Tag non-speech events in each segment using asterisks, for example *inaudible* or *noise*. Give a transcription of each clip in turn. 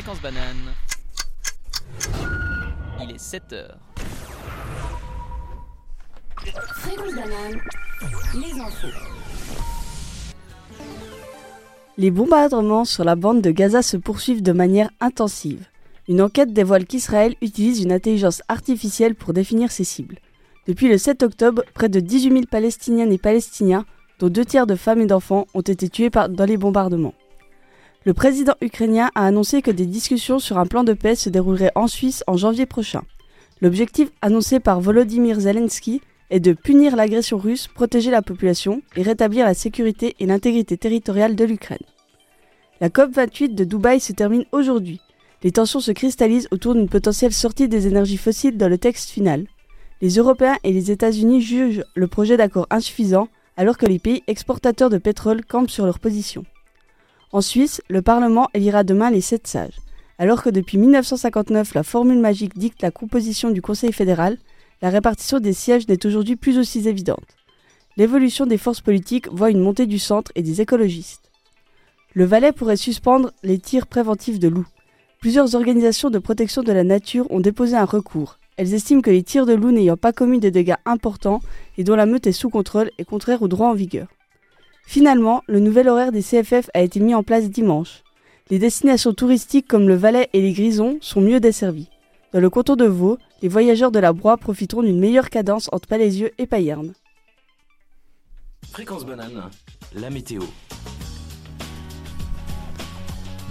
Fréquence banane. Il est 7 heures. Fréquence banane, les infos. Les bombardements sur la bande de Gaza se poursuivent de manière intensive. Une enquête dévoile qu'Israël utilise une intelligence artificielle pour définir ses cibles. Depuis le 7 octobre, près de 18 000 Palestiniennes et Palestiniens, dont deux tiers de femmes et d'enfants, ont été tués dans les bombardements. Le président ukrainien a annoncé que des discussions sur un plan de paix se dérouleraient en Suisse en janvier prochain. L'objectif annoncé par Volodymyr Zelensky est de punir l'agression russe, protéger la population et rétablir la sécurité et l'intégrité territoriale de l'Ukraine. La COP28 de Dubaï se termine aujourd'hui. Les tensions se cristallisent autour d'une potentielle sortie des énergies fossiles dans le texte final. Les Européens et les États-Unis jugent le projet d'accord insuffisant alors que les pays exportateurs de pétrole campent sur leur position. En Suisse, le Parlement élira demain les sept sages. Alors que depuis 1959 la formule magique dicte la composition du Conseil fédéral, la répartition des sièges n'est aujourd'hui plus aussi évidente. L'évolution des forces politiques voit une montée du centre et des écologistes. Le Valais pourrait suspendre les tirs préventifs de loups. Plusieurs organisations de protection de la nature ont déposé un recours. Elles estiment que les tirs de loups n'ayant pas commis de dégâts importants et dont la meute est sous contrôle est contraire au droit en vigueur. Finalement, le nouvel horaire des CFF a été mis en place dimanche. Les destinations touristiques comme le Valais et les Grisons sont mieux desservies. Dans le canton de Vaud, les voyageurs de la Broye profiteront d'une meilleure cadence entre Palaisieux et Payerne. Fréquence banane, la météo.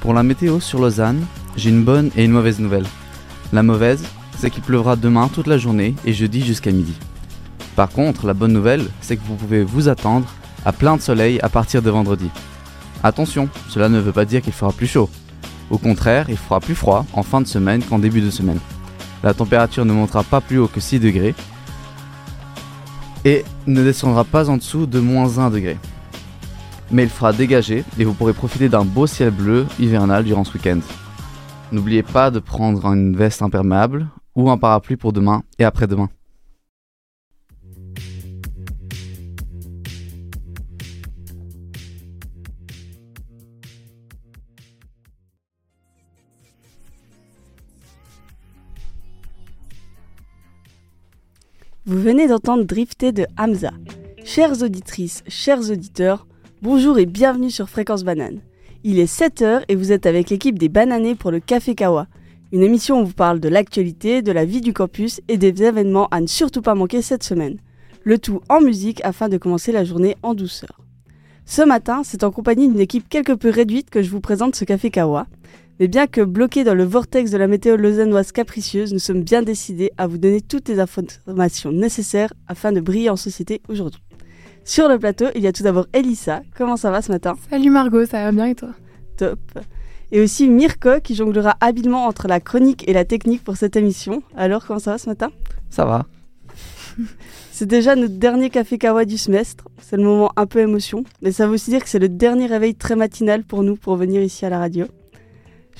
Pour la météo sur Lausanne, j'ai une bonne et une mauvaise nouvelle. La mauvaise, c'est qu'il pleuvra demain toute la journée et jeudi jusqu'à midi. Par contre, la bonne nouvelle, c'est que vous pouvez vous attendre à plein de soleil à partir de vendredi. Attention, cela ne veut pas dire qu'il fera plus chaud. Au contraire, il fera plus froid en fin de semaine qu'en début de semaine. La température ne montera pas plus haut que 6 degrés et ne descendra pas en dessous de moins 1 degré. Mais il fera dégager et vous pourrez profiter d'un beau ciel bleu hivernal durant ce week-end. N'oubliez pas de prendre une veste imperméable ou un parapluie pour demain et après-demain. Vous venez d'entendre Drifter de Hamza. Chères auditrices, chers auditeurs, bonjour et bienvenue sur Fréquence Banane. Il est 7h et vous êtes avec l'équipe des Bananés pour le Café Kawa, une émission où on vous parle de l'actualité, de la vie du campus et des événements à ne surtout pas manquer cette semaine. Le tout en musique afin de commencer la journée en douceur. Ce matin, c'est en compagnie d'une équipe quelque peu réduite que je vous présente ce Café Kawa. Mais bien que bloqués dans le vortex de la météo lausannoise capricieuse, nous sommes bien décidés à vous donner toutes les informations nécessaires afin de briller en société aujourd'hui. Sur le plateau, il y a tout d'abord Elissa. Comment ça va ce matin? Salut Margot, ça va bien et toi? Top. Et aussi Mirko qui jonglera habilement entre la chronique et la technique pour cette émission. Alors, comment ça va ce matin? Ça va *laughs* C'est déjà notre dernier café kawa du semestre. C'est le moment un peu émotion. Mais ça veut aussi dire que c'est le dernier réveil très matinal pour nous pour venir ici à la radio.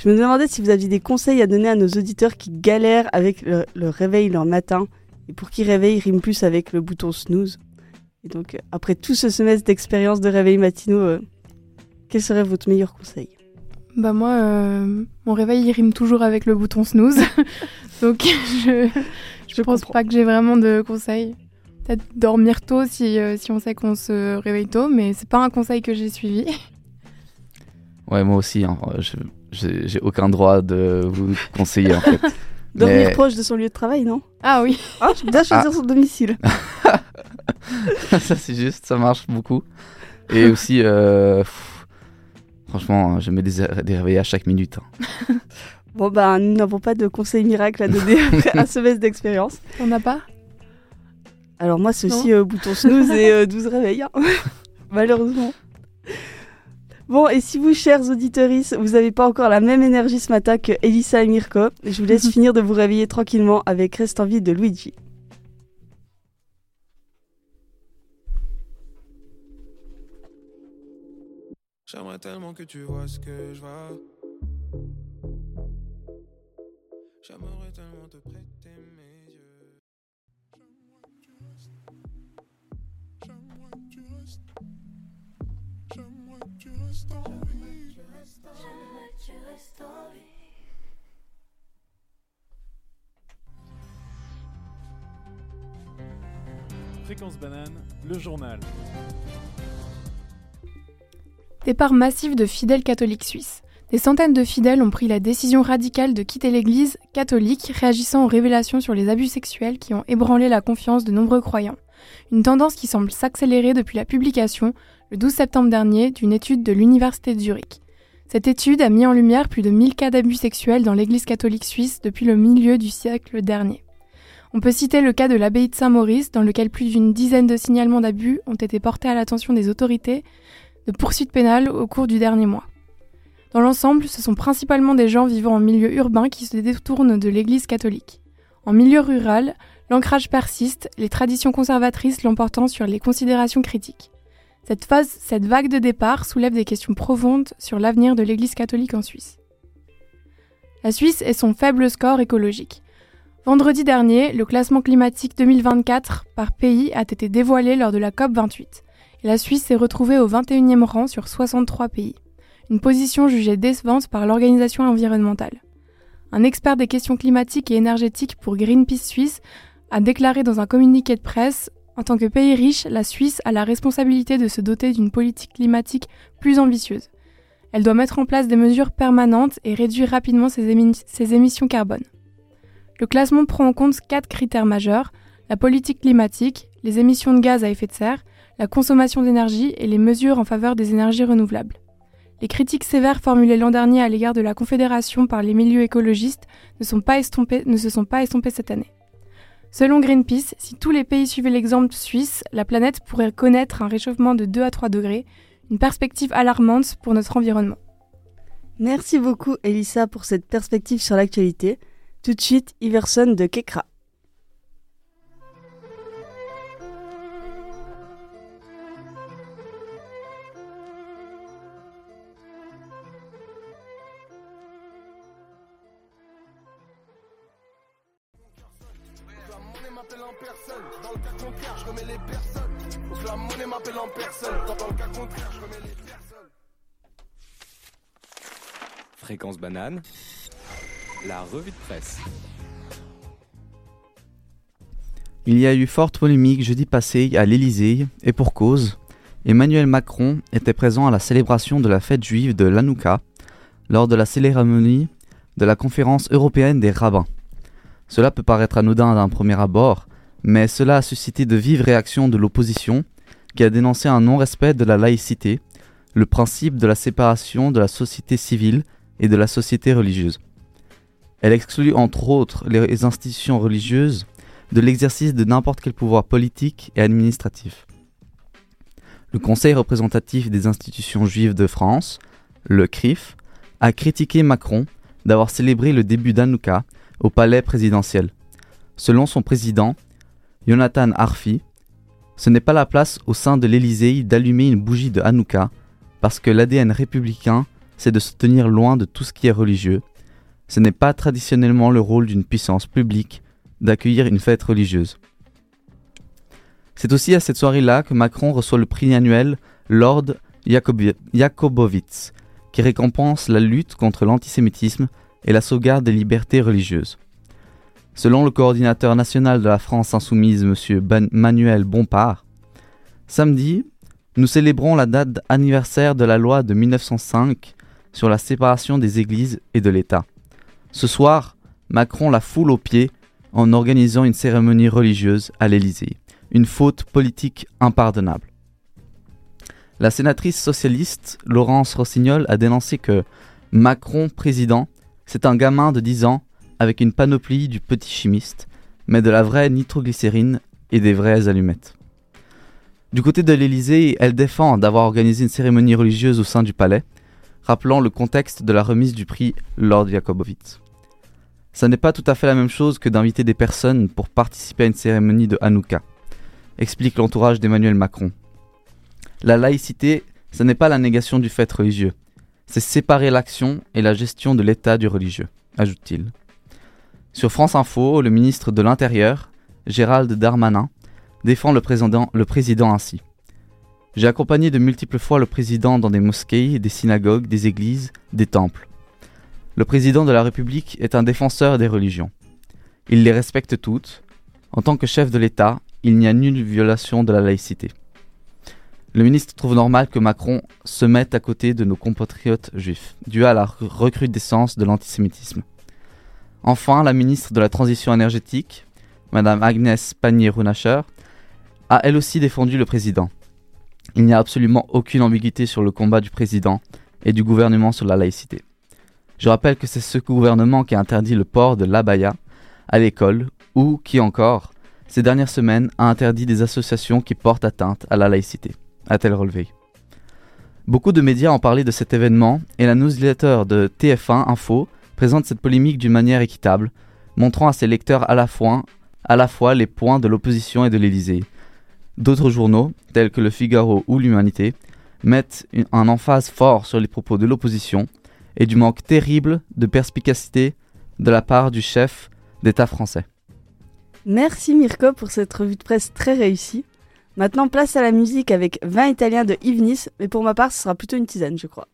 Je me demandais si vous aviez des conseils à donner à nos auditeurs qui galèrent avec le, le réveil leur matin et pour qui réveil rime plus avec le bouton snooze. Et donc, euh, après tout ce semestre d'expérience de réveil matinaux, euh, quel serait votre meilleur conseil? Bah moi, euh, mon réveil il rime toujours avec le bouton snooze, *laughs* donc je je, Je pense comprends. pas que j'ai vraiment de conseils. Peut-être dormir tôt si, euh, si on sait qu'on se réveille tôt, mais c'est pas un conseil que j'ai suivi. Ouais, moi aussi, hein, je- j'ai aucun droit de vous conseiller en fait. *laughs* Dormir Mais- proche de son lieu de travail, non? Ah oui, Ah, je bien choisir son domicile. *laughs* ça c'est juste, ça marche beaucoup. Et aussi, euh, pff, franchement, je mets des, des réveils à chaque minute. hein. *laughs* Bon, bah, nous n'avons pas de conseil miracle à donner après un semestre d'expérience. on n'a pas? Alors, moi, c'est aussi euh, bouton snooze et euh, 12 réveils, hein. malheureusement. Bon, et si vous, chers auditeurs, vous n'avez pas encore la même énergie ce matin que Elissa et Mirko, je vous laisse *laughs* finir de vous réveiller tranquillement avec Reste en vie de Luigi. J'aimerais tellement que tu vois ce que je vois. J'aimerais tellement te prêter Fréquence banane, le journal. Départ massif de fidèles catholiques suisses. Des centaines de fidèles ont pris la décision radicale de quitter l'Église catholique, réagissant aux révélations sur les abus sexuels qui ont ébranlé la confiance de nombreux croyants. Une tendance qui semble s'accélérer depuis la publication, le 12 septembre dernier, d'une étude de l'Université de Zurich. Cette étude a mis en lumière plus de 1000 cas d'abus sexuels dans l'Église catholique suisse depuis le milieu du siècle dernier. On peut citer le cas de l'abbaye de Saint-Maurice, dans lequel plus d'une dizaine de signalements d'abus ont été portés à l'attention des autorités de poursuites pénales au cours du dernier mois. Dans l'ensemble, ce sont principalement des gens vivant en milieu urbain qui se détournent de l'Église catholique. En milieu rural, l'ancrage persiste, les traditions conservatrices l'emportant sur les considérations critiques. Cette, phase, cette vague de départ soulève des questions profondes sur l'avenir de l'Église catholique en Suisse. La Suisse est son faible score écologique. Vendredi dernier, le classement climatique 2024 par pays a été dévoilé lors de la COP28, et la Suisse s'est retrouvée au 21e rang sur 63 pays une position jugée décevante par l'organisation environnementale. Un expert des questions climatiques et énergétiques pour Greenpeace Suisse a déclaré dans un communiqué de presse En tant que pays riche, la Suisse a la responsabilité de se doter d'une politique climatique plus ambitieuse. Elle doit mettre en place des mesures permanentes et réduire rapidement ses, émi ses émissions carbone. Le classement prend en compte quatre critères majeurs la politique climatique, les émissions de gaz à effet de serre, la consommation d'énergie et les mesures en faveur des énergies renouvelables. Les critiques sévères formulées l'an dernier à l'égard de la Confédération par les milieux écologistes ne se sont pas estompées cette année. Selon Greenpeace, si tous les pays suivaient l'exemple suisse, la planète pourrait connaître un réchauffement de 2 à 3 degrés, une perspective alarmante pour notre environnement. Merci beaucoup Elissa pour cette perspective sur l'actualité. Tout de suite, Iverson de Kekra. La revue de presse. Il y a eu forte polémique jeudi passé à l'Élysée, et pour cause, Emmanuel Macron était présent à la célébration de la fête juive de l'Hanouka lors de la cérémonie de la conférence européenne des rabbins. Cela peut paraître anodin d'un premier abord, mais cela a suscité de vives réactions de l'opposition, qui a dénoncé un non-respect de la laïcité, le principe de la séparation de la société civile et de la société religieuse. Elle exclut entre autres les institutions religieuses de l'exercice de n'importe quel pouvoir politique et administratif. Le Conseil représentatif des institutions juives de France, le CRIF, a critiqué Macron d'avoir célébré le début d'Hanouka au palais présidentiel. Selon son président, Jonathan Arfi, ce n'est pas la place au sein de l'Élysée d'allumer une bougie de Hanouka, parce que l'ADN républicain, c'est de se tenir loin de tout ce qui est religieux. Ce n'est pas traditionnellement le rôle d'une puissance publique d'accueillir une fête religieuse. C'est aussi à cette soirée-là que Macron reçoit le prix annuel Lord Jakobowitz, qui récompense la lutte contre l'antisémitisme et la sauvegarde des libertés religieuses. Selon le coordinateur national de la France insoumise, M. Manuel Bompard, samedi, nous célébrons la date anniversaire de la loi de 1905 sur la séparation des églises et de l'État. Ce soir, Macron la foule aux pieds en organisant une cérémonie religieuse à l'Élysée, une faute politique impardonnable. La sénatrice socialiste Laurence Rossignol a dénoncé que Macron président, c'est un gamin de 10 ans avec une panoplie du petit chimiste, mais de la vraie nitroglycérine et des vraies allumettes. Du côté de l'Élysée, elle défend d'avoir organisé une cérémonie religieuse au sein du palais, rappelant le contexte de la remise du prix Lord Jakobowitz. Ça n'est pas tout à fait la même chose que d'inviter des personnes pour participer à une cérémonie de Hanouka, explique l'entourage d'Emmanuel Macron. La laïcité, ce n'est pas la négation du fait religieux, c'est séparer l'action et la gestion de l'état du religieux, ajoute-t-il. Sur France Info, le ministre de l'Intérieur, Gérald Darmanin, défend le président, le président ainsi. J'ai accompagné de multiples fois le président dans des mosquées, des synagogues, des églises, des temples. Le président de la République est un défenseur des religions. Il les respecte toutes. En tant que chef de l'État, il n'y a nulle violation de la laïcité. Le ministre trouve normal que Macron se mette à côté de nos compatriotes juifs, dû à la recrudescence de l'antisémitisme. Enfin, la ministre de la Transition énergétique, Madame Agnès Pannier-Runacher, a elle aussi défendu le président. Il n'y a absolument aucune ambiguïté sur le combat du président et du gouvernement sur la laïcité. Je rappelle que c'est ce gouvernement qui a interdit le port de l'abaya à l'école ou qui encore, ces dernières semaines, a interdit des associations qui portent atteinte à la laïcité, a-t-elle relevé. Beaucoup de médias ont parlé de cet événement et la newsletter de TF1 Info présente cette polémique d'une manière équitable, montrant à ses lecteurs à la fois, à la fois les points de l'opposition et de l'Élysée. D'autres journaux, tels que Le Figaro ou l'Humanité, mettent un emphase fort sur les propos de l'opposition et du manque terrible de perspicacité de la part du chef d'État français. Merci Mirko pour cette revue de presse très réussie. Maintenant, place à la musique avec Vin italien de Nice, mais pour ma part, ce sera plutôt une tisane, je crois.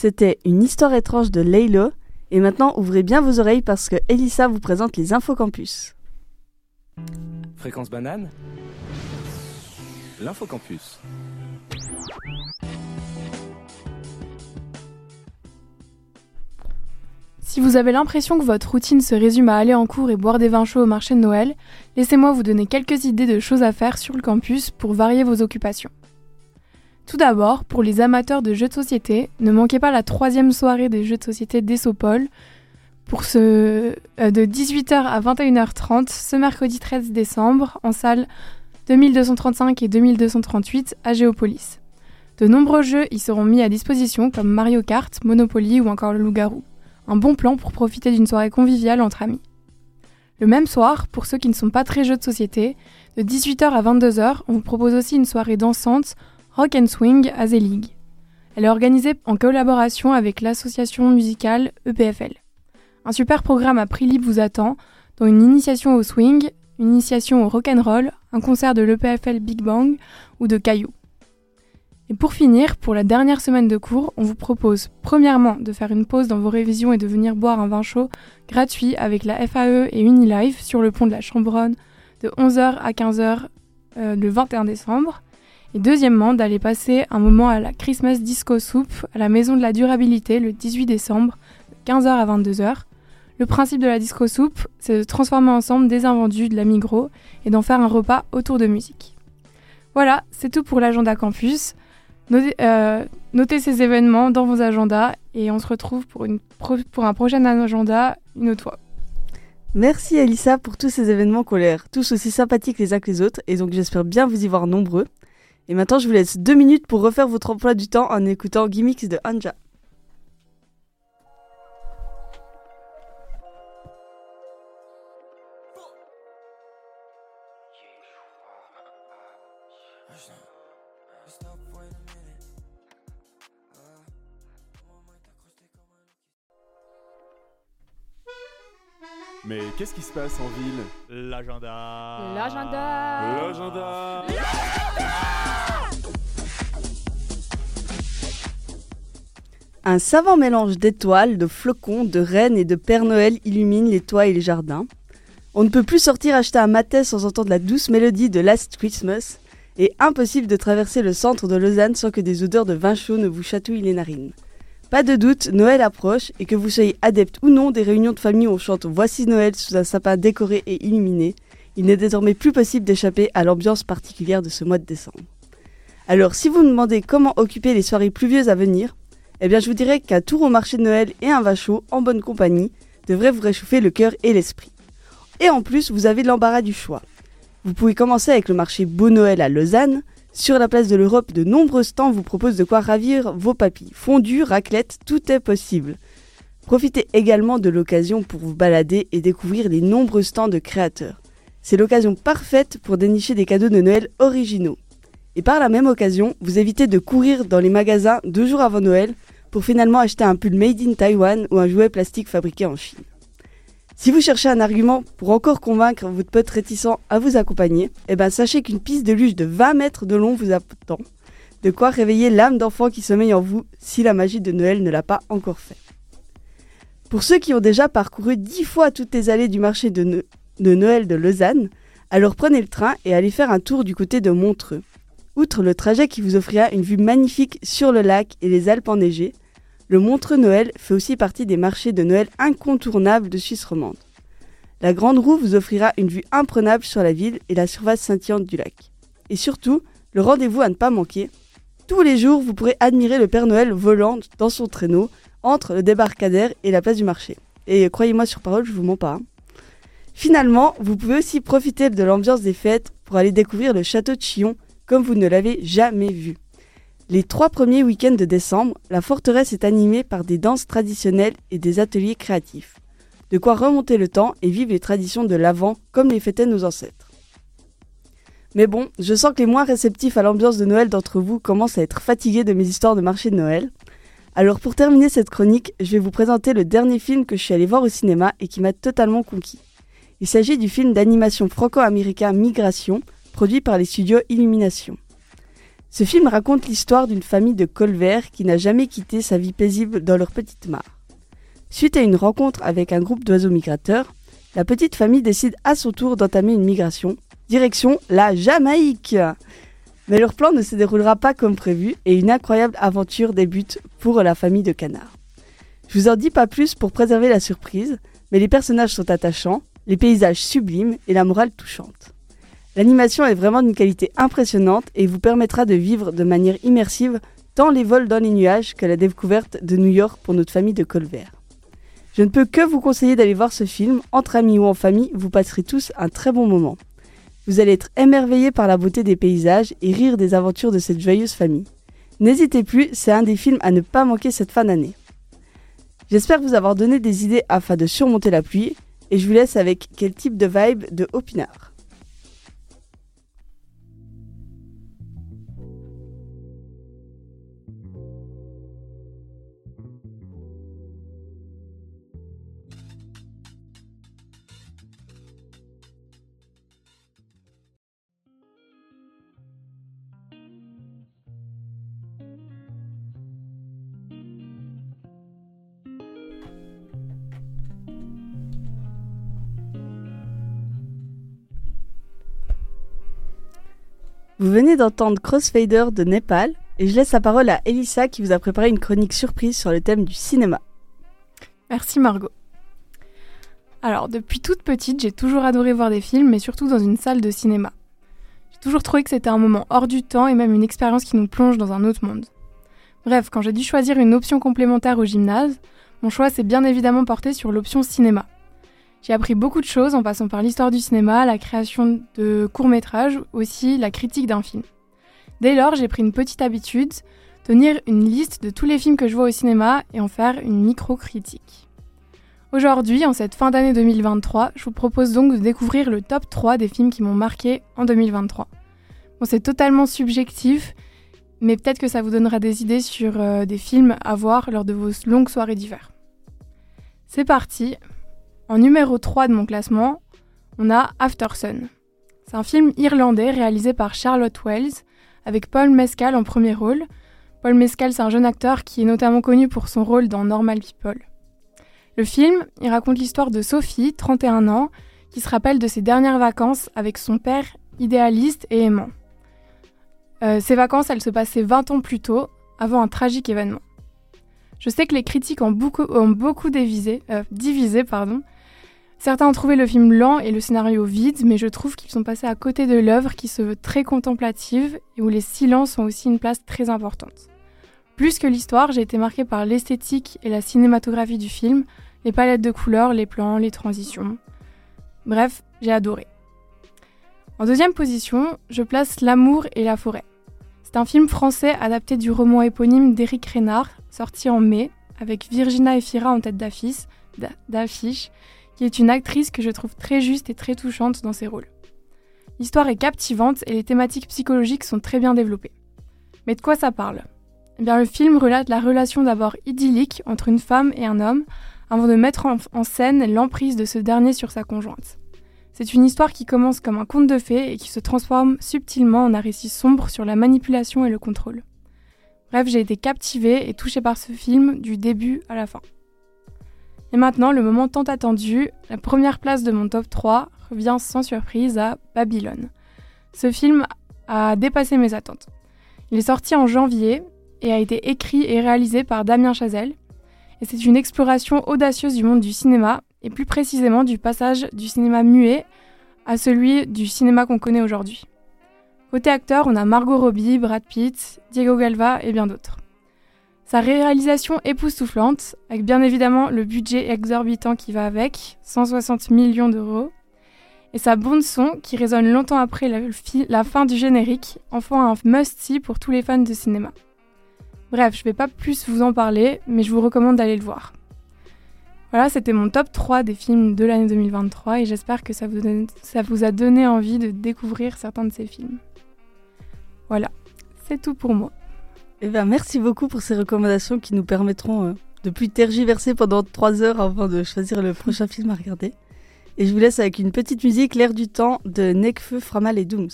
C'était une histoire étrange de Laylo, et maintenant ouvrez bien vos oreilles parce que Elissa vous présente les infocampus. Fréquence banane L'infocampus. Si vous avez l'impression que votre routine se résume à aller en cours et boire des vins chauds au marché de Noël, laissez-moi vous donner quelques idées de choses à faire sur le campus pour varier vos occupations. Tout d'abord, pour les amateurs de jeux de société, ne manquez pas la troisième soirée des jeux de société d'Essopol pour ce, euh, de 18h à 21h30 ce mercredi 13 décembre en salle 2235 et 2238 à Géopolis. De nombreux jeux y seront mis à disposition comme Mario Kart, Monopoly ou encore le Loup-garou. Un bon plan pour profiter d'une soirée conviviale entre amis. Le même soir, pour ceux qui ne sont pas très jeux de société, de 18h à 22h, on vous propose aussi une soirée dansante Rock and Swing à. Elle est organisée en collaboration avec l'association musicale EPFL. Un super programme à prix libre vous attend, dont une initiation au swing, une initiation au rock and roll, un concert de l'EPFL Big Bang ou de Caillou. Et pour finir, pour la dernière semaine de cours, on vous propose premièrement de faire une pause dans vos révisions et de venir boire un vin chaud gratuit avec la FAE et Unilife sur le pont de la Chambronne de 11h à 15h euh, le 21 décembre. Et deuxièmement, d'aller passer un moment à la Christmas Disco Soup à la Maison de la Durabilité le 18 décembre de 15h à 22h. Le principe de la Disco Soup, c'est de transformer ensemble des invendus de la Migros et d'en faire un repas autour de musique. Voilà, c'est tout pour l'agenda campus. Notez, euh, ces événements dans vos agendas et on se retrouve pour, un prochain agenda une autre fois. Merci Elissa pour tous ces événements qui ont l'air tous aussi sympathiques les uns que les autres, et donc j'espère bien vous y voir nombreux. Et maintenant, je vous laisse deux minutes pour refaire votre emploi du temps en écoutant Gimmicks de Anja. Mais qu'est-ce qui se passe en ville? L'agenda. L'agenda. L'agenda. Un savant mélange d'étoiles, de flocons, de rennes et de Père Noël illumine les toits et les jardins. On ne peut plus sortir acheter un matin sans entendre la douce mélodie de Last Christmas, et impossible de traverser le centre de Lausanne sans que des odeurs de vin chaud ne vous chatouillent les narines. Pas de doute, Noël approche, et que vous soyez adepte ou non des réunions de famille où on chante Voici Noël sous un sapin décoré et illuminé, il n'est désormais plus possible d'échapper à l'ambiance particulière de ce mois de décembre. Alors, si vous me demandez comment occuper les soirées pluvieuses à venir, eh bien, je vous dirais qu'un tour au marché de Noël et un chaud en bonne compagnie devrait vous réchauffer le cœur et l'esprit. Et en plus, vous avez l'embarras du choix. Vous pouvez commencer avec le marché Beau Noël à Lausanne. Sur la place de l'Europe, de nombreux stands vous proposent de quoi ravir vos papilles. Fondue, raclette, tout est possible. Profitez également de l'occasion pour vous balader et découvrir les nombreux stands de créateurs. C'est l'occasion parfaite pour dénicher des cadeaux de Noël originaux. Et par la même occasion, vous évitez de courir dans les magasins deux jours avant Noël pour finalement acheter un pull made in Taiwan ou un jouet plastique fabriqué en Chine. Si vous cherchez un argument pour encore convaincre votre pote réticent à vous accompagner, eh ben sachez qu'une piste de luge de 20 mètres de long vous attend. De quoi réveiller l'âme d'enfant qui sommeille en vous si la magie de Noël ne l'a pas encore fait. Pour ceux qui ont déjà parcouru 10 fois toutes les allées du marché de, de Noël de Lausanne, alors prenez le train et allez faire un tour du côté de Montreux. Outre le trajet qui vous offrira une vue magnifique sur le lac et les Alpes enneigées, le Montreux Noël fait aussi partie des marchés de Noël incontournables de Suisse romande. La Grande Roue vous offrira une vue imprenable sur la ville et la surface scintillante du lac. Et surtout, le rendez-vous à ne pas manquer. Tous les jours, vous pourrez admirer le Père Noël volant dans son traîneau entre le débarcadère et la place du marché. Et croyez-moi sur parole, je vous mens pas. hein. Finalement, vous pouvez aussi profiter de l'ambiance des fêtes pour aller découvrir le château de Chillon comme vous ne l'avez jamais vu. Les trois premiers week-ends de décembre, la forteresse est animée par des danses traditionnelles et des ateliers créatifs. De quoi remonter le temps et vivre les traditions de l'Avent comme les fêtaient nos ancêtres. Mais bon, je sens que les moins réceptifs à l'ambiance de Noël d'entre vous commencent à être fatigués de mes histoires de marché de Noël. Alors pour terminer cette chronique, je vais vous présenter le dernier film que je suis allé voir au cinéma et qui m'a totalement conquis. Il s'agit du film d'animation franco-américain Migration, produit par les studios Illumination. Ce film raconte l'histoire d'une famille de colverts qui n'a jamais quitté sa vie paisible dans leur petite mare. Suite à une rencontre avec un groupe d'oiseaux migrateurs, la petite famille décide à son tour d'entamer une migration, direction la Jamaïque. Mais leur plan ne se déroulera pas comme prévu et une incroyable aventure débute pour la famille de canards. Je vous en dis pas plus pour préserver la surprise, mais les personnages sont attachants, les paysages sublimes et la morale touchante. L'animation est vraiment d'une qualité impressionnante et vous permettra de vivre de manière immersive tant les vols dans les nuages que la découverte de New York pour notre famille de Colvert. Je ne peux que vous conseiller d'aller voir ce film, entre amis ou en famille, vous passerez tous un très bon moment. Vous allez être émerveillés par la beauté des paysages et rire des aventures de cette joyeuse famille. N'hésitez plus, c'est un des films à ne pas manquer cette fin d'année. J'espère vous avoir donné des idées afin de surmonter la pluie et je vous laisse avec quel type de vibe de Opinard. Vous venez d'entendre Crossfader de Népal et je laisse la parole à Elissa qui vous a préparé une chronique surprise sur le thème du cinéma. Merci Margot. Alors, depuis toute petite, j'ai toujours adoré voir des films, mais surtout dans une salle de cinéma. J'ai toujours trouvé que c'était un moment hors du temps et même une expérience qui nous plonge dans un autre monde. Bref, quand j'ai dû choisir une option complémentaire au gymnase, mon choix s'est bien évidemment porté sur l'option cinéma. J'ai appris beaucoup de choses en passant par l'histoire du cinéma, la création de courts-métrages, aussi la critique d'un film. Dès lors, j'ai pris une petite habitude, tenir une liste de tous les films que je vois au cinéma et en faire une micro-critique. Aujourd'hui, en cette fin d'année 2023, je vous propose donc de découvrir le top 3 des films qui m'ont marqué en 2023. Bon, c'est totalement subjectif, mais peut-être que ça vous donnera des idées sur euh, des films à voir lors de vos longues soirées d'hiver. C'est parti. En numéro 3 de mon classement, on a After Sun. C'est un film irlandais réalisé par Charlotte Wells, avec Paul Mescal en premier rôle. Paul Mescal, c'est un jeune acteur qui est notamment connu pour son rôle dans Normal People. Le film, il raconte l'histoire de Sophie, 31 ans, qui se rappelle de ses dernières vacances avec son père idéaliste et aimant. Euh, ces vacances, elles se passaient 20 ans plus tôt, avant un tragique événement. Je sais que les critiques ont beaucoup, ont beaucoup euh, divisé pardon. Certains ont trouvé le film lent et le scénario vide, mais je trouve qu'ils sont passés à côté de l'œuvre qui se veut très contemplative et où les silences ont aussi une place très importante. Plus que l'histoire, j'ai été marquée par l'esthétique et la cinématographie du film, les palettes de couleurs, les plans, les transitions. Bref, j'ai adoré. En deuxième position, je place L'amour et la forêt. C'est un film français adapté du roman éponyme d'Éric Rénard, sorti en mai, avec Virginia Efira en tête d'affiche, d'affiche, qui est une actrice que je trouve très juste et très touchante dans ses rôles. L'histoire est captivante et les thématiques psychologiques sont très bien développées. Mais de quoi ça parle? Eh bien, le film relate la relation d'abord idyllique entre une femme et un homme, avant de mettre en, scène l'emprise de ce dernier sur sa conjointe. C'est une histoire qui commence comme un conte de fées et qui se transforme subtilement en un récit sombre sur la manipulation et le contrôle. Bref, j'ai été captivée et touchée par ce film du début à la fin. Et maintenant, le moment tant attendu, la première place de mon top 3 revient sans surprise à Babylone. Ce film a dépassé mes attentes. Il est sorti en janvier et a été écrit et réalisé par Damien Chazelle. Et c'est une exploration audacieuse du monde du cinéma, et plus précisément du passage du cinéma muet à celui du cinéma qu'on connaît aujourd'hui. Côté acteur, on a Margot Robbie, Brad Pitt, Diego Galva et bien d'autres. Sa réalisation époustouflante, avec bien évidemment le budget exorbitant qui va avec, 160 millions d'euros, et sa bande son qui résonne longtemps après la, fin du générique, en font un must-see pour tous les fans de cinéma. Bref, je vais pas plus vous en parler, mais je vous recommande d'aller le voir. Voilà, c'était mon top 3 des films de l'année 2023 et j'espère que ça vous a donné envie de découvrir certains de ces films. Voilà, c'est tout pour moi. Eh ben, merci beaucoup pour ces recommandations qui nous permettront euh, de plus tergiverser pendant 3 heures avant de choisir le prochain *laughs* film à regarder. Et je vous laisse avec une petite musique, L'air du temps de Nekfeu, Framal et Dooms.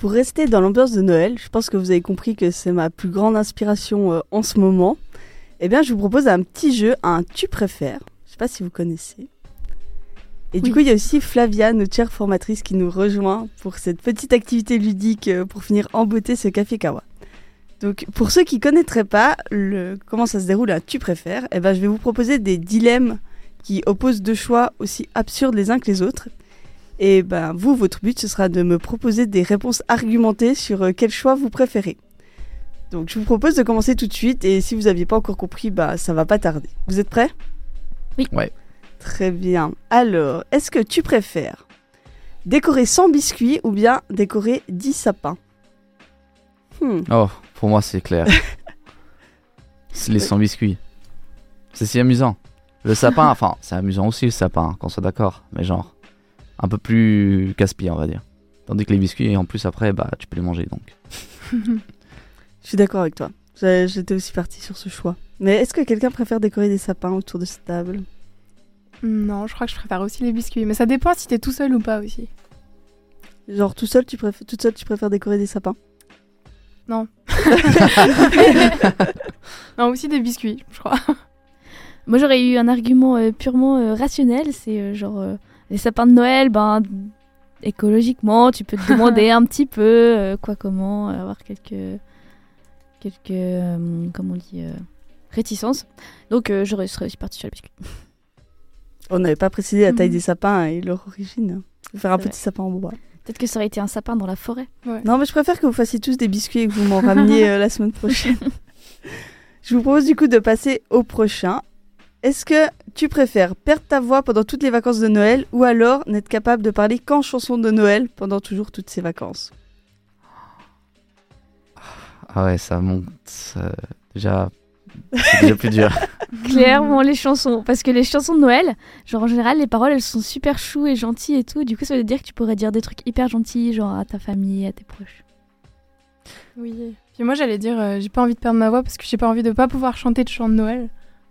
Pour rester dans l'ambiance de Noël, je pense que vous avez compris que c'est ma plus grande inspiration euh, en ce moment. Eh bien, je vous propose un petit jeu, un tu préfères. Je sais pas si vous connaissez. Et du coup, il y a aussi Flavia, notre chère formatrice, qui nous rejoint pour cette petite activité ludique euh, pour finir en beauté ce café kawa. Donc, pour ceux qui connaîtraient pas le, comment ça se déroule un tu préfères, eh ben, je vais vous proposer des dilemmes qui opposent deux choix aussi absurdes les uns que les autres. Et ben vous, votre but, ce sera de me proposer des réponses argumentées sur euh, quel choix vous préférez. Donc je vous propose de commencer tout de suite et si vous n'aviez pas encore compris, bah ça va pas tarder. Vous êtes prêts? Oui. Ouais. Très bien. Alors, est-ce que tu préfères décorer 100 biscuits ou bien décorer 10 sapins? Hmm. Oh, pour moi, c'est clair. *laughs* c'est les 100 biscuits. C'est si amusant. Le sapin, enfin, c'est amusant aussi le sapin, qu'on soit d'accord. Mais genre, un peu plus casse-pied, on va dire. Tandis que les biscuits, en plus, après, bah, tu peux les manger donc. *laughs* Je suis d'accord avec toi. J'étais aussi partie sur ce choix. Mais est-ce que quelqu'un préfère décorer des sapins autour de cette table? Non, je crois que je préfère aussi les biscuits, mais ça dépend si t'es tout seul ou pas aussi. Genre tout seul, tu préfères, toute seule, tu préfères décorer des sapins? Non. *laughs* *laughs* non, aussi des biscuits, je crois. Moi, j'aurais eu un argument euh, purement euh, rationnel. C'est euh, genre euh, les sapins de Noël, ben écologiquement, tu peux te *laughs* demander un petit peu euh, quoi, comment, euh, avoir quelques quelques euh, comment on dit euh, réticences. Donc, euh, j'aurais serais aussi partie sur les biscuits. On n'avait pas précisé la taille Mhm. des sapins et leur origine. Faire un petit sapin en bois. Peut-être que ça aurait été un sapin dans la forêt. Non, mais je préfère que vous fassiez tous des biscuits et que vous m'en rameniez *laughs* euh, la semaine prochaine. *laughs* je vous propose du coup de passer au prochain. Est-ce que tu préfères perdre ta voix pendant toutes les vacances de Noël ou alors n'être capable de parler qu'en chanson de Noël pendant toujours toutes ces vacances? Ah ouais, ça monte. ça- Déjà, c'est déjà plus dur. *laughs* Clairement, les chansons. Parce que les chansons de Noël, genre en général, les paroles, elles sont super chou et gentilles et tout. Du coup, ça veut dire que tu pourrais dire des trucs hyper gentils, genre à ta famille, à tes proches. Oui. Puis moi, j'allais dire, euh, j'ai pas envie de perdre ma voix parce que j'ai pas envie de pas pouvoir chanter de chant de Noël.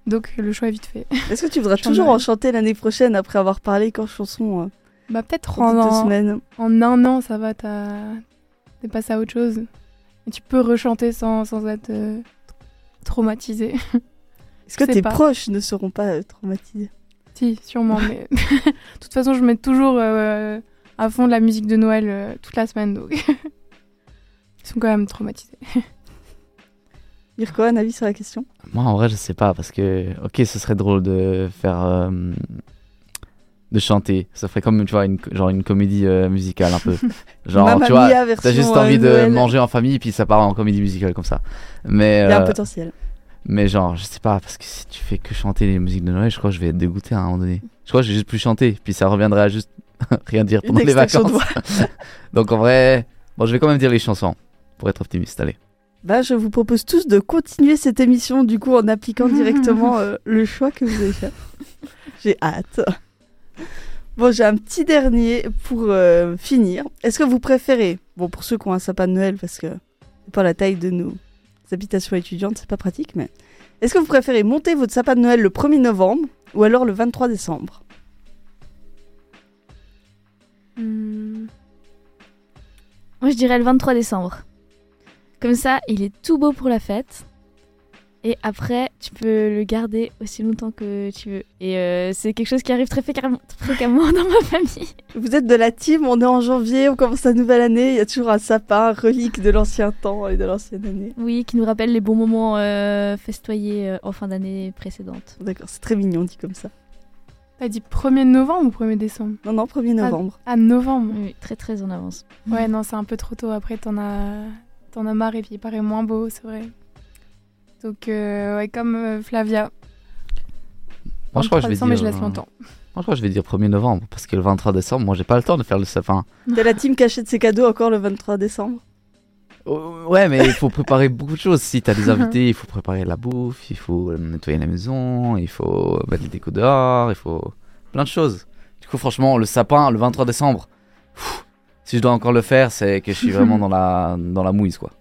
Donc le choix est vite fait. *laughs* Est-ce que tu voudras toujours en chanter l'année prochaine après avoir parlé qu'en chanson euh, Bah peut-être en, en, semaines en un an, ça va, t'es passé à autre chose. Et tu peux rechanter sans, sans être euh, traumatisé. *laughs* Est-ce que tes pas. proches ne seront pas euh, traumatisés? Si, sûrement, *laughs* mais de toute façon, je mets toujours euh, à fond de la musique de Noël toute la semaine, donc ils sont quand même traumatisés. Mirko, un avis sur la question? Moi, en vrai, je sais pas, parce que, ok, ce serait drôle de faire. euh, de chanter. Ça ferait comme, tu vois, une, genre une comédie euh, musicale un peu. *laughs* Genre, Mamma tu vois, t'as juste euh, envie de Noël. manger en famille, puis ça part en comédie musicale comme ça. Mais, Il y a un potentiel. mais genre, je sais pas, parce que si tu fais que chanter les musiques de Noël, je crois que je vais être dégoûté à un moment donné. Je crois que je vais juste plus chanter, puis ça reviendrait à juste *laughs* rien dire pendant les vacances. *laughs* Donc en vrai, bon, je vais quand même dire les chansons pour être optimiste. Allez. Bah, je vous propose tous de continuer cette émission du coup en appliquant directement *laughs* euh, le choix que vous avez fait. J'ai hâte. Bon, j'ai un petit dernier pour euh, finir. Est-ce que vous préférez, bon pour ceux qui ont un sapin de Noël parce que c'est pas la taille de nos habitations étudiantes, c'est pas pratique, mais est-ce que vous préférez monter votre sapin de Noël le 1er novembre ou alors le 23 décembre? Hmm. Moi, je dirais le 23 décembre. Comme ça, il est tout beau pour la fête. Et après, tu peux le garder aussi longtemps que tu veux. Et euh, c'est quelque chose qui arrive *laughs* très fréquemment, dans ma famille. Vous êtes de la team, on est en janvier, on commence la nouvelle année, il y a toujours un sapin, un relique de l'ancien temps et de l'ancienne année. Oui, qui nous rappelle les bons moments euh, festoyés euh, en fin d'année précédente. D'accord, c'est très mignon dit comme ça. T'as dit 1er novembre ou 1er décembre? Non, non, 1er novembre. Ah, novembre. Oui, très très en avance. Ouais, non, c'est un peu trop tôt. Après, t'en as, t'en as marre et puis il paraît moins beau, c'est vrai. Donc, euh, ouais, comme euh, Flavia. Moi, je crois que je vais dire. décembre, mais je laisse euh, longtemps. Moi, je crois que je vais dire 1er novembre parce que le 23 décembre, moi, j'ai pas le temps de faire le sapin. T'es *laughs* la team qui achète ses cadeaux encore le 23 décembre Euh, Ouais, mais il faut préparer *laughs* beaucoup de choses. Si t'as des *laughs* invités, il faut préparer la bouffe, il faut nettoyer la maison, il faut mettre les décos dehors, il faut plein de choses. Du coup, franchement, le sapin, le 23 décembre, pff, si je dois encore le faire, c'est que je suis vraiment *laughs* dans la, dans la mouise, quoi.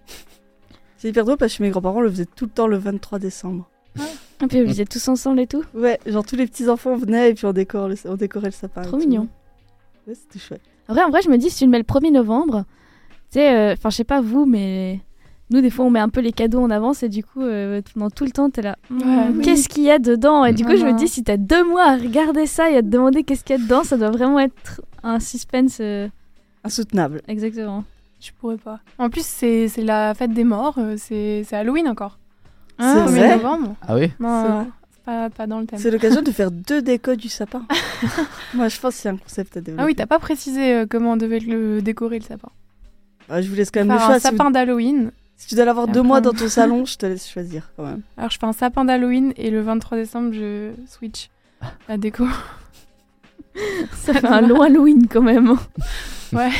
C'est hyper drôle parce que mes grands-parents le faisaient tout le temps le 23 décembre. Et puis vous étiez tous ensemble et tout? Ouais, genre tous les petits-enfants venaient et puis on, décore le- on décorait le sapin. Trop mignon. Ouais, c'était chouette. En vrai, en vrai, je me dis, si tu le mets le 1er novembre, tu sais, euh, enfin, je sais pas vous, mais nous, des fois, on met un peu les cadeaux en avance et du coup, euh, pendant tout le temps, t'es là, Hmm, Ouais, oui. qu'est-ce qu'il y a dedans? Et du coup, je me dis, si t'as deux mois à regarder ça et à te demander qu'est-ce qu'il y a dedans, ça doit vraiment être un suspense. euh, Insoutenable. Exactement. Je pourrais pas. En plus, c'est c'est la fête des morts, euh, c'est c'est Halloween encore. C'est 1er vrai novembre. Ah oui Non, C'est c'est pas, pas dans le thème. C'est l'occasion de faire deux décos du sapin. *laughs* Moi, je pense que c'est un concept à développer. Ah oui, t'as pas précisé euh, comment on devait le décorer le sapin. Ah, je vous laisse quand même le choix. un Si, vous- sapin d'Halloween. si tu dois l'avoir deux mois dans ton salon, je te laisse choisir quand même. *laughs* Alors, je fais un sapin d'Halloween et le 23 décembre, je switch la déco. *laughs* *laughs* Ça fait un long Halloween quand même. *laughs* Ouais.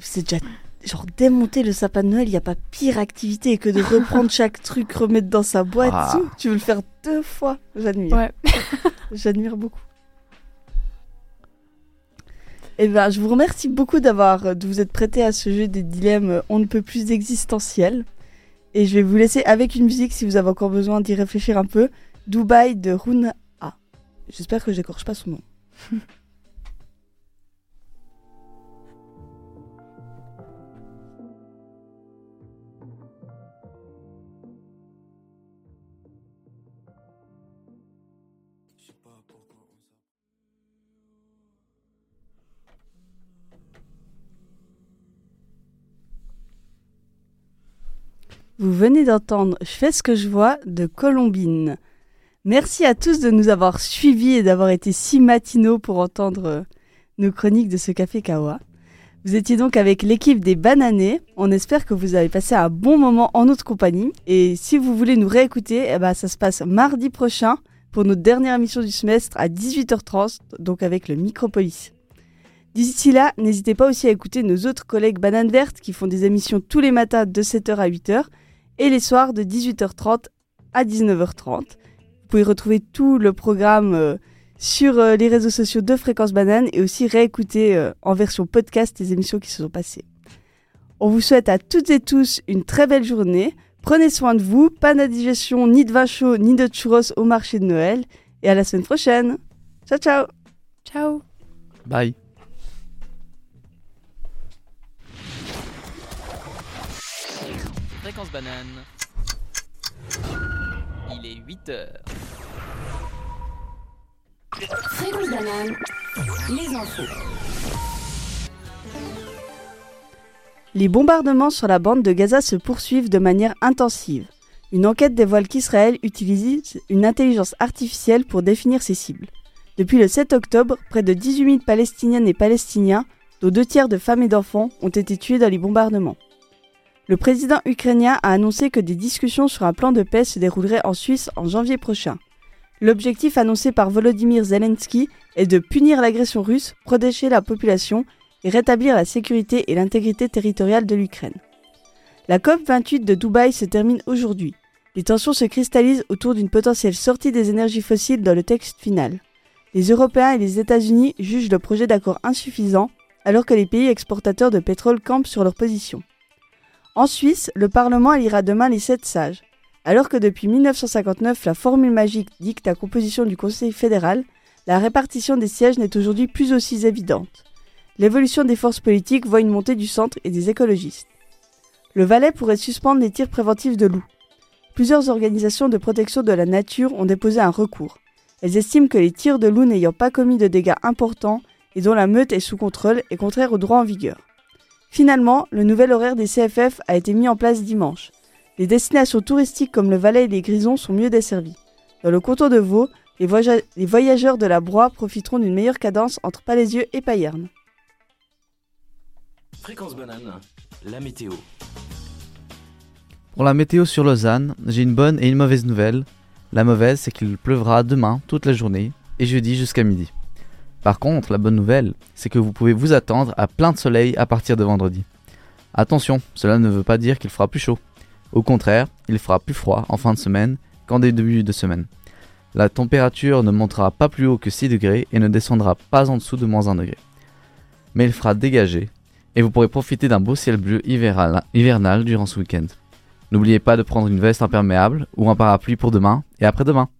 C'est déjà genre démonter le sapin de Noël, il n'y a pas pire activité que de reprendre *laughs* chaque truc, remettre dans sa boîte. Ah. Tu veux le faire deux fois. J'admire. Ouais. J'admire beaucoup. Eh ben, je vous remercie beaucoup d'avoir de vous être prêté à ce jeu des dilemmes euh, on ne peut plus existentiels. Et je vais vous laisser avec une musique si vous avez encore besoin d'y réfléchir un peu. Dubaï de Runa. J'espère que j'écorche pas son nom. Vous venez d'entendre Je fais ce que je vois de Colombine. Merci à tous de nous avoir suivis et d'avoir été si matinaux pour entendre euh, nos chroniques de ce café Kawa. Vous étiez donc avec l'équipe des Bananés. On espère que vous avez passé un bon moment en notre compagnie. Et si vous voulez nous réécouter, eh ben, ça se passe mardi prochain pour notre dernière émission du semestre à 18h30, donc avec le Micropolis. D'ici là, n'hésitez pas aussi à écouter nos autres collègues Bananes Vertes qui font des émissions tous les matins de 7h à 8h et les soirs de 18h30 à 19h30. Vous pouvez retrouver tout le programme euh, sur euh, les réseaux sociaux de Fréquence Banane et aussi réécouter euh, en version podcast les émissions qui se sont passées. On vous souhaite à toutes et tous une très belle journée. Prenez soin de vous, pas d'indigestion, ni de vin chaud, ni de churros au marché de Noël. Et à la semaine prochaine. Ciao, ciao Ciao. Bye. Fréquence banane. Il est 8 heures. Fréquence banane, les infos. Les bombardements sur la bande de Gaza se poursuivent de manière intensive. Une enquête dévoile qu'Israël utilise une intelligence artificielle pour définir ses cibles. Depuis le 7 octobre, près de 18 000 Palestiniennes et Palestiniens, dont deux tiers de femmes et d'enfants, ont été tués dans les bombardements. Le président ukrainien a annoncé que des discussions sur un plan de paix se dérouleraient en Suisse en janvier prochain. L'objectif annoncé par Volodymyr Zelensky est de punir l'agression russe, protéger la population et rétablir la sécurité et l'intégrité territoriale de l'Ukraine. La COP28 de Dubaï se termine aujourd'hui. Les tensions se cristallisent autour d'une potentielle sortie des énergies fossiles dans le texte final. Les Européens et les États-Unis jugent le projet d'accord insuffisant, alors que les pays exportateurs de pétrole campent sur leur position. En Suisse, le Parlement élira demain les sept sages. Alors que depuis 1959, la formule magique dicte la composition du Conseil fédéral, la répartition des sièges n'est aujourd'hui plus aussi évidente. L'évolution des forces politiques voit une montée du centre et des écologistes. Le Valais pourrait suspendre les tirs préventifs de loups. Plusieurs organisations de protection de la nature ont déposé un recours. Elles estiment que les tirs de loups n'ayant pas commis de dégâts importants et dont la meute est sous contrôle est contraire au droit en vigueur. Finalement, le nouvel horaire des CFF a été mis en place dimanche. Les destinations touristiques comme le Valais et les Grisons sont mieux desservies. Dans le canton de Vaud, les, voyage- les voyageurs de la Broye profiteront d'une meilleure cadence entre Palaisieux et Payerne. Fréquence banane, la météo. Pour la météo sur Lausanne, j'ai une bonne et une mauvaise nouvelle. La mauvaise, c'est qu'il pleuvra demain toute la journée et jeudi jusqu'à midi. Par contre, la bonne nouvelle, c'est que vous pouvez vous attendre à plein de soleil à partir de vendredi. Attention, cela ne veut pas dire qu'il fera plus chaud. Au contraire, il fera plus froid en fin de semaine qu'en début de semaine. La température ne montera pas plus haut que 6 degrés et ne descendra pas en dessous de moins 1 degré. Mais il fera dégager et vous pourrez profiter d'un beau ciel bleu hivernal, hivernal durant ce week-end. N'oubliez pas de prendre une veste imperméable ou un parapluie pour demain et après-demain.